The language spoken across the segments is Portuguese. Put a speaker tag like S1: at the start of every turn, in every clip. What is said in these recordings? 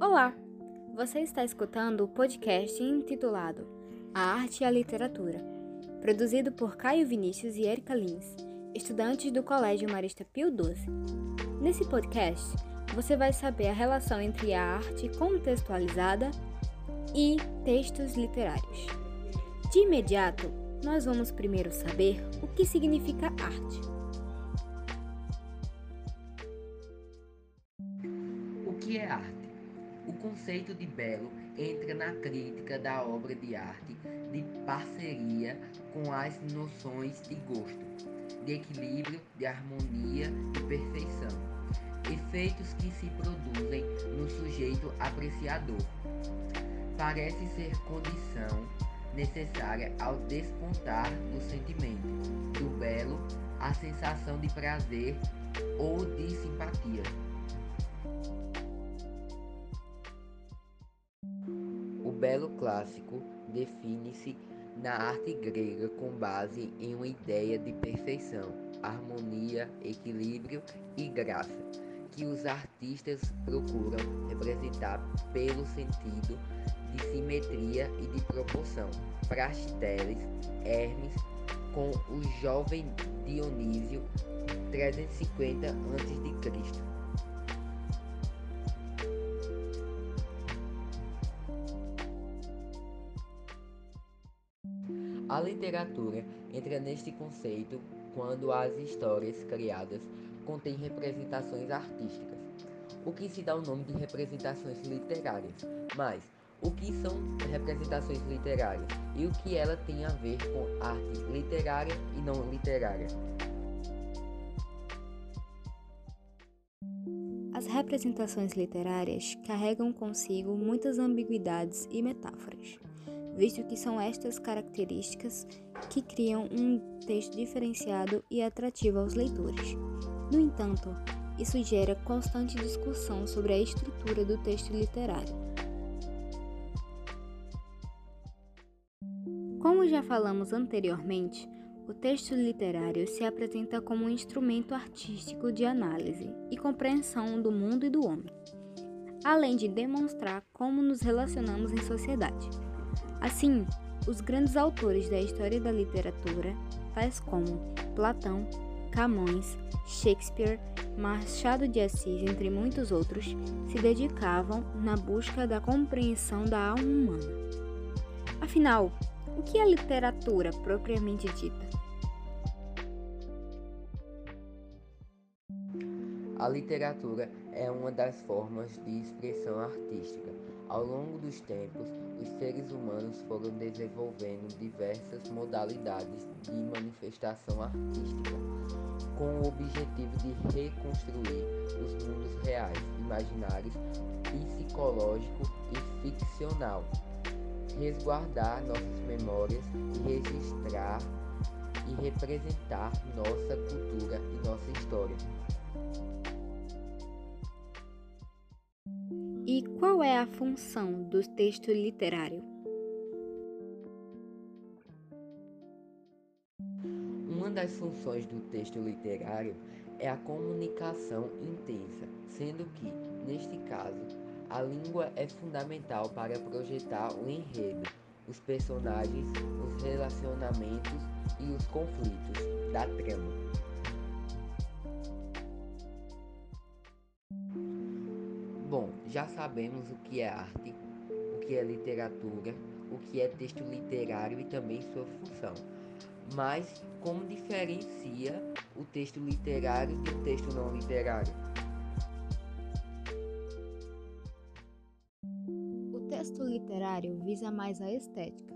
S1: Olá! Você está escutando o podcast intitulado A Arte e a Literatura, produzido por Caio Vinícius e Erika Lins, estudantes do Colégio Marista Pio XII. Nesse podcast, você vai saber a relação entre a arte contextualizada e textos literários. De imediato, nós vamos primeiro saber o que significa arte.
S2: O conceito de belo entra na crítica da obra de arte de parceria com as noções de gosto, de equilíbrio, de harmonia e perfeição, efeitos que se produzem no sujeito apreciador. Parece ser condição necessária ao despontar do sentimento do belo a sensação de prazer ou de simpatia. Belo clássico define-se na arte grega com base em uma ideia de perfeição, harmonia, equilíbrio e graça, que os artistas procuram representar pelo sentido de simetria e de proporção. Praxiteles, Hermes, com o jovem Dionísio, 350 a.C. A literatura entra neste conceito quando as histórias criadas contêm representações artísticas, o que se dá o nome de representações literárias. Mas o que são representações literárias e o que ela tem a ver com arte literária e não literária?
S1: As representações literárias carregam consigo muitas ambiguidades e metáforas visto que são estas características que criam um texto diferenciado e atrativo aos leitores. No entanto, isso gera constante discussão sobre a estrutura do texto literário. Como já falamos anteriormente, o texto literário se apresenta como um instrumento artístico de análise e compreensão do mundo e do homem, além de demonstrar como nos relacionamos em sociedade. Assim, os grandes autores da história da literatura, tais como Platão, Camões, Shakespeare, Machado de Assis, entre muitos outros, se dedicavam na busca da compreensão da alma humana. Afinal, o que é literatura propriamente dita?
S2: A literatura é uma das formas de expressão artística. Ao longo dos tempos, os seres humanos foram desenvolvendo diversas modalidades de manifestação artística, com o objetivo de reconstruir os mundos reais, imaginários, psicológico e ficcional, resguardar nossas memórias e registrar e representar nossa cultura e nossa história.
S1: E qual é a função do texto literário?
S2: Uma das funções do texto literário é a comunicação intensa, sendo que, neste caso, a língua é fundamental para projetar o enredo, os personagens, os relacionamentos e os conflitos da trama. Já sabemos o que é arte, o que é literatura, o que é texto literário e também sua função. Mas como diferencia o texto literário do texto não literário?
S1: O texto literário visa mais a estética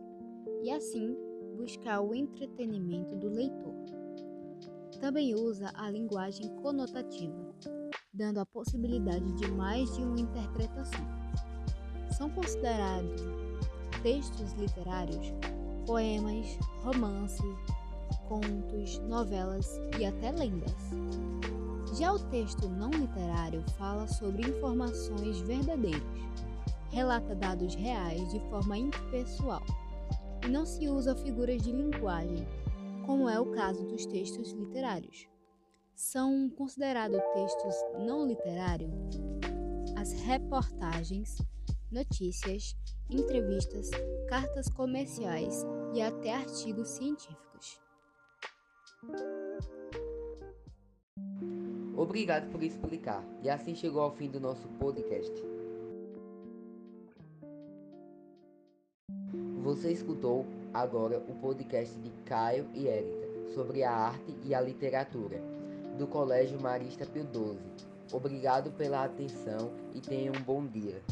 S1: e assim buscar o entretenimento do leitor. Também usa a linguagem conotativa dando a possibilidade de mais de uma interpretação. São considerados textos literários poemas, romances, contos, novelas e até lendas. Já o texto não literário fala sobre informações verdadeiras, relata dados reais de forma impessoal e não se usa figuras de linguagem, como é o caso dos textos literários são considerados textos não literários as reportagens, notícias, entrevistas, cartas comerciais e até artigos científicos.
S2: Obrigado por explicar. E assim chegou ao fim do nosso podcast. Você escutou agora o podcast de Caio e Érica sobre a arte e a literatura do Colégio Marista Pio XII. Obrigado pela atenção e tenha um bom dia.